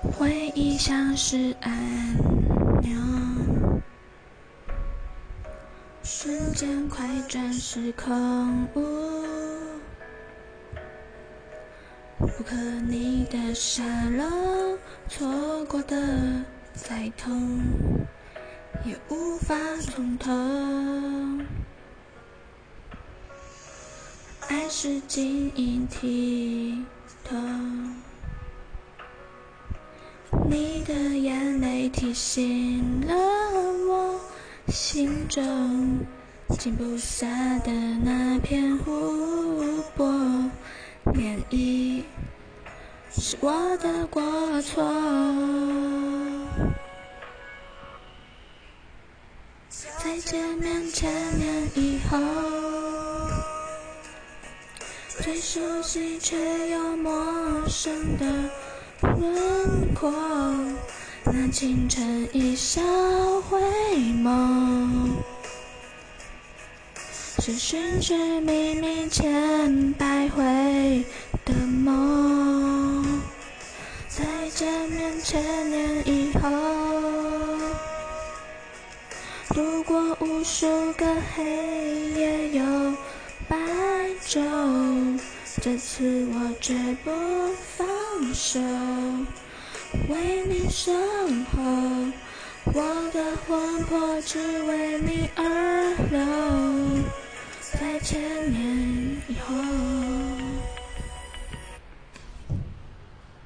回忆像是按钮，瞬间快转时空，不可逆的沙漏，错过的再痛，也无法从头。爱是晶莹剔透。你的眼泪提醒了我，心中静不下的那片湖泊，涟漪是我的过错。再见面千年以后，最熟悉却又陌生的。轮廓，那清晨一笑回眸，是寻寻觅觅千百回的梦。再见面千年以后，度过无数个黑夜又白昼。这次我绝不放手，为你守候，我的魂魄只为你而留，在千年以后。